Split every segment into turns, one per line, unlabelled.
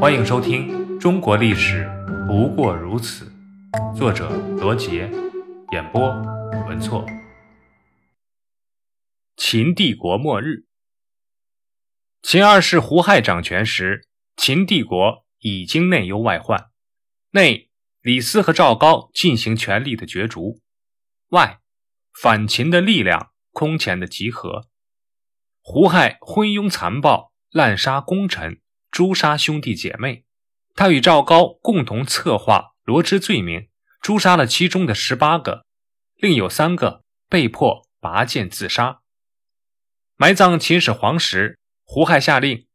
欢迎收听《中国历史不过如此》，作者罗杰，演播文措。秦帝国末日，秦二世胡亥掌权时，秦帝国已经内忧外患，内李斯和赵高进行权力的角逐，外反秦的力量空前的集合。胡亥昏庸残暴，滥杀功臣。诛杀兄弟姐妹，他与赵高共同策划罗织罪名，诛杀了其中的十八个，另有三个被迫拔剑自杀。埋葬秦始皇时，胡亥下令，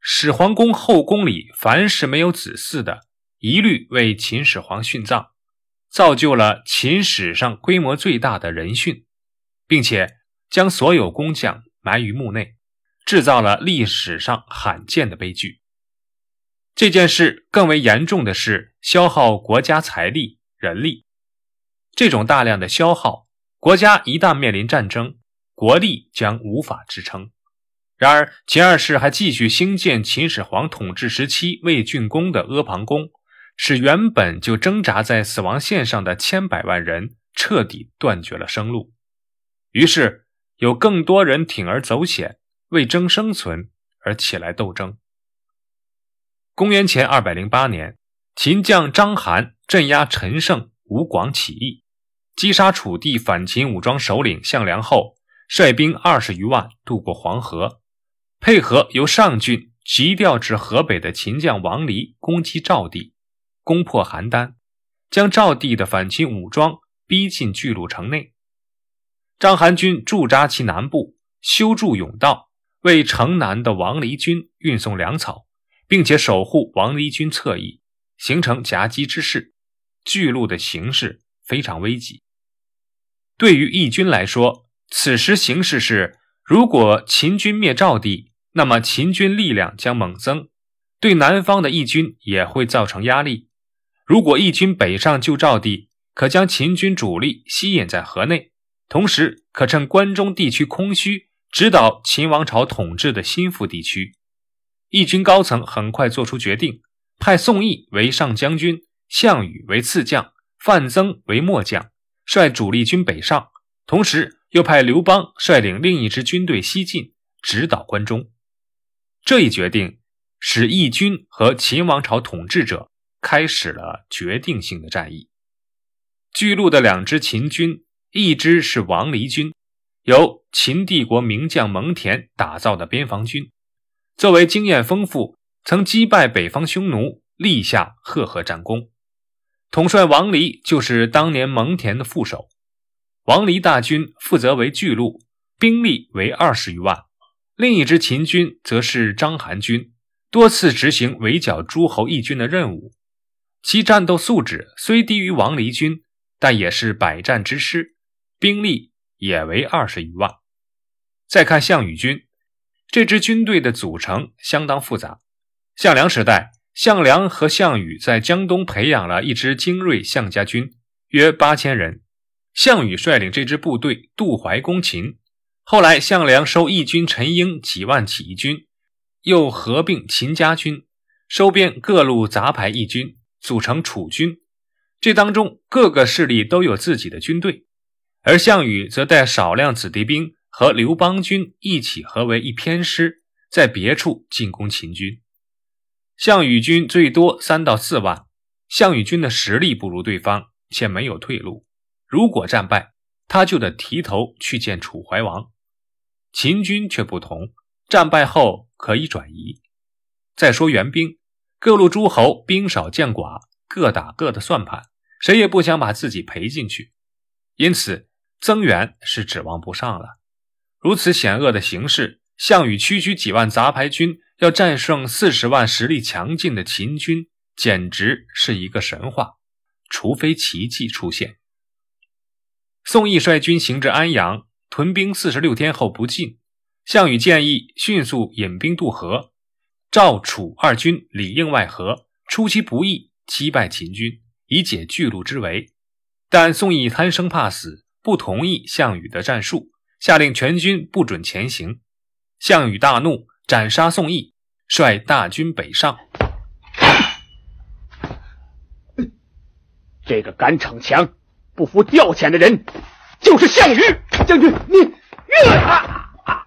始皇宫后宫里凡是没有子嗣的，一律为秦始皇殉葬，造就了秦史上规模最大的人殉，并且将所有工匠埋于墓内，制造了历史上罕见的悲剧。这件事更为严重的是消耗国家财力、人力。这种大量的消耗，国家一旦面临战争，国力将无法支撑。然而，秦二世还继续兴建秦始皇统治时期未竣工的阿房宫，使原本就挣扎在死亡线上的千百万人彻底断绝了生路。于是，有更多人铤而走险，为争生存而起来斗争。公元前二百零八年，秦将章邯镇压陈胜、吴广起义，击杀楚地反秦武装首领项梁后，率兵二十余万渡过黄河，配合由上郡急调至河北的秦将王离攻击赵地，攻破邯郸，将赵地的反秦武装逼进巨鹿城内。章邯军驻扎其南部，修筑甬道，为城南的王离军运送粮草。并且守护王离军侧翼，形成夹击之势。巨鹿的形势非常危急。对于义军来说，此时形势是：如果秦军灭赵地，那么秦军力量将猛增，对南方的义军也会造成压力。如果义军北上救赵地，可将秦军主力吸引在河内，同时可趁关中地区空虚，指导秦王朝统治的心腹地区。义军高层很快做出决定，派宋义为上将军，项羽为次将，范增为末将，率主力军北上，同时又派刘邦率领另一支军队西进，直捣关中。这一决定使义军和秦王朝统治者开始了决定性的战役。巨鹿的两支秦军，一支是王离军，由秦帝国名将蒙恬打造的边防军。作为经验丰富、曾击败北方匈奴、立下赫赫战功，统帅王离就是当年蒙恬的副手。王离大军负责为巨鹿，兵力为二十余万。另一支秦军则是章邯军，多次执行围剿诸侯义军的任务。其战斗素质虽低于王离军，但也是百战之师，兵力也为二十余万。再看项羽军。这支军队的组成相当复杂。项梁时代，项梁和项羽在江东培养了一支精锐项家军，约八千人。项羽率领这支部队渡淮攻秦。后来，项梁收义军陈英几万起义军，又合并秦家军，收编各路杂牌义军，组成楚军。这当中各个势力都有自己的军队，而项羽则带少量子弟兵。和刘邦军一起合为一偏师，在别处进攻秦军。项羽军最多三到四万，项羽军的实力不如对方，且没有退路。如果战败，他就得提头去见楚怀王。秦军却不同，战败后可以转移。再说援兵，各路诸侯兵少将寡，各打各的算盘，谁也不想把自己赔进去，因此增援是指望不上了。如此险恶的形势，项羽区区几万杂牌军要战胜四十万实力强劲的秦军，简直是一个神话。除非奇迹出现。宋义率军行至安阳，屯兵四十六天后不进。项羽建议迅速引兵渡河，赵楚二军里应外合，出其不意击败秦军，以解巨鹿之围。但宋义贪生怕死，不同意项羽的战术。下令全军不准前行。项羽大怒，斩杀宋义，率大军北上。
这个敢逞强、不服调遣的人，就是项羽将军。你，越啊啊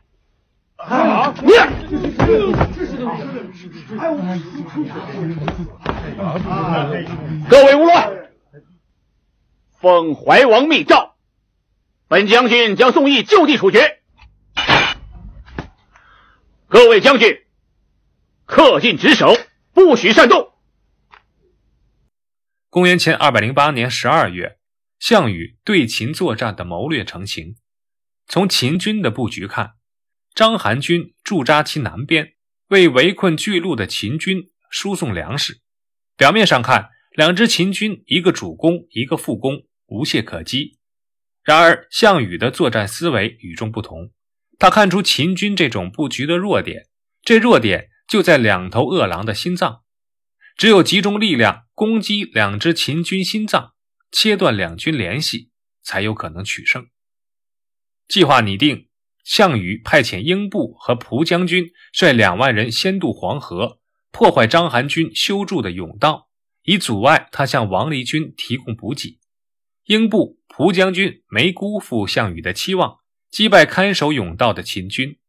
啊！你，啊各位无乱，奉怀王密诏，本将军将宋义就地处决。各位将军，恪尽职守，不许擅动。
公元前二百零八年十二月，项羽对秦作战的谋略成型。从秦军的布局看，章邯军驻扎其南边，为围困巨鹿的秦军输送粮食。表面上看，两支秦军一个主攻，一个副攻，无懈可击。然而，项羽的作战思维与众不同。他看出秦军这种布局的弱点，这弱点就在两头饿狼的心脏。只有集中力量攻击两支秦军心脏，切断两军联系，才有可能取胜。计划拟定，项羽派遣英布和蒲将军率两万人先渡黄河，破坏章邯军修筑的甬道，以阻碍他向王离军提供补给。英布、蒲将军没辜负项羽的期望。击败看守甬道的秦军，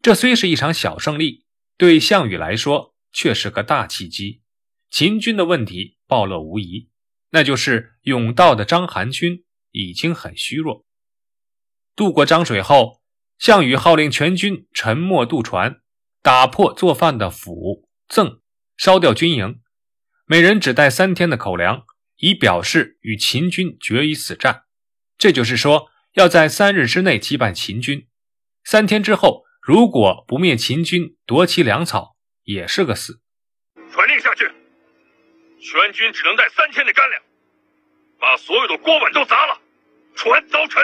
这虽是一场小胜利，对项羽来说却是个大契机。秦军的问题暴露无遗，那就是甬道的章邯军已经很虚弱。渡过漳水后，项羽号令全军沉没渡船，打破做饭的釜甑，烧掉军营，每人只带三天的口粮，以表示与秦军决一死战。这就是说。要在三日之内击败秦军，三天之后如果不灭秦军，夺其粮草，也是个死。
传令下去，全军只能带三天的干粮，把所有的锅碗都砸了，船凿沉，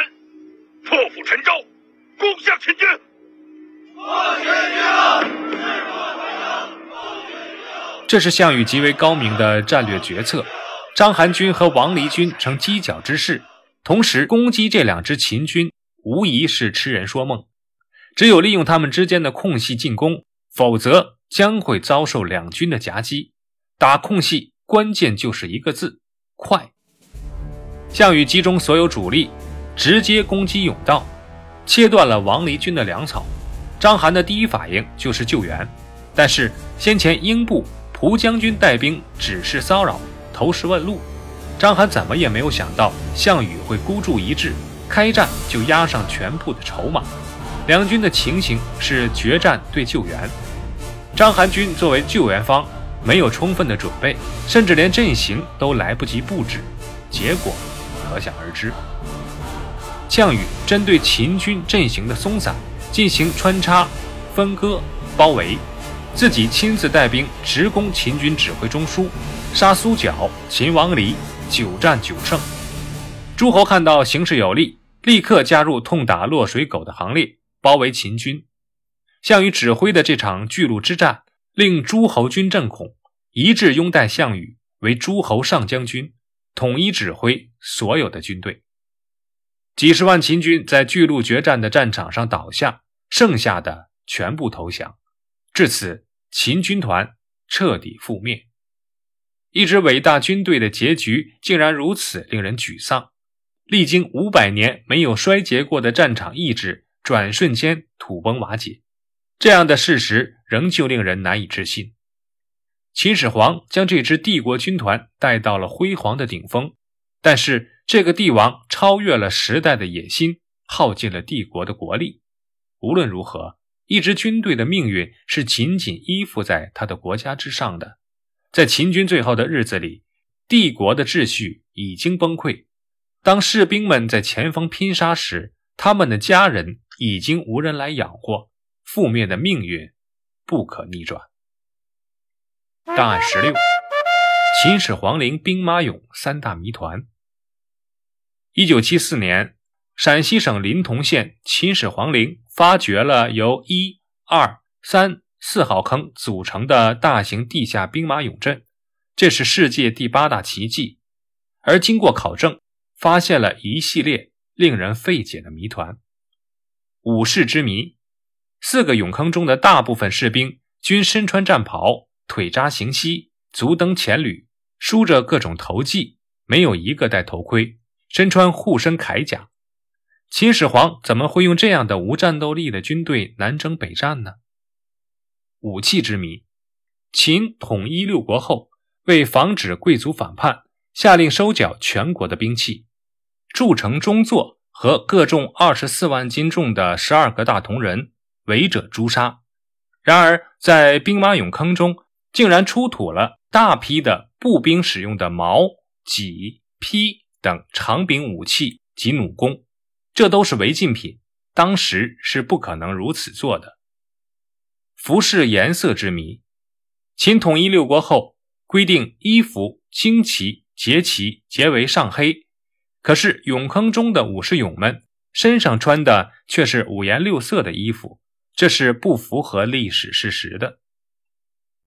破釜沉舟，攻向秦军。
破秦军！
这是项羽极为高明的战略决策。章邯军和王离军成犄角之势。同时攻击这两支秦军，无疑是痴人说梦。只有利用他们之间的空隙进攻，否则将会遭受两军的夹击。打空隙，关键就是一个字：快。项羽集中所有主力，直接攻击甬道，切断了王离军的粮草。章邯的第一反应就是救援，但是先前英布、蒲将军带兵只是骚扰，投石问路。章邯怎么也没有想到项羽会孤注一掷，开战就押上全部的筹码。两军的情形是决战对救援。章邯军作为救援方，没有充分的准备，甚至连阵型都来不及布置，结果可想而知。项羽针对秦军阵型的松散进行穿插、分割、包围，自己亲自带兵直攻秦军指挥中枢，杀苏角、秦王离。九战九胜，诸侯看到形势有利，立刻加入痛打落水狗的行列，包围秦军。项羽指挥的这场巨鹿之战，令诸侯军震恐，一致拥戴项羽为诸侯上将军，统一指挥所有的军队。几十万秦军在巨鹿决战的战场上倒下，剩下的全部投降。至此，秦军团彻底覆灭。一支伟大军队的结局竟然如此令人沮丧，历经五百年没有衰竭过的战场意志，转瞬间土崩瓦解。这样的事实仍旧令人难以置信。秦始皇将这支帝国军团带到了辉煌的顶峰，但是这个帝王超越了时代的野心，耗尽了帝国的国力。无论如何，一支军队的命运是紧紧依附在他的国家之上的。在秦军最后的日子里，帝国的秩序已经崩溃。当士兵们在前方拼杀时，他们的家人已经无人来养活，覆灭的命运不可逆转。档案十六：秦始皇陵兵马俑三大谜团。一九七四年，陕西省临潼县秦始皇陵发掘了由一、二、三。四号坑组成的大型地下兵马俑阵，这是世界第八大奇迹。而经过考证，发现了一系列令人费解的谜团。武士之谜：四个俑坑中的大部分士兵均身穿战袍，腿扎行膝，足蹬前履，梳着各种头髻，没有一个戴头盔、身穿护身铠甲。秦始皇怎么会用这样的无战斗力的军队南征北战呢？武器之谜，秦统一六国后，为防止贵族反叛，下令收缴全国的兵器，铸成中作和各重二十四万斤重的十二个大铜人，违者诛杀。然而，在兵马俑坑中，竟然出土了大批的步兵使用的矛、戟、劈等长柄武器及弩弓。这都是违禁品，当时是不可能如此做的。服饰颜色之谜，秦统一六国后规定衣服旌旗节旗皆为上黑，可是俑坑中的武士俑们身上穿的却是五颜六色的衣服，这是不符合历史事实的。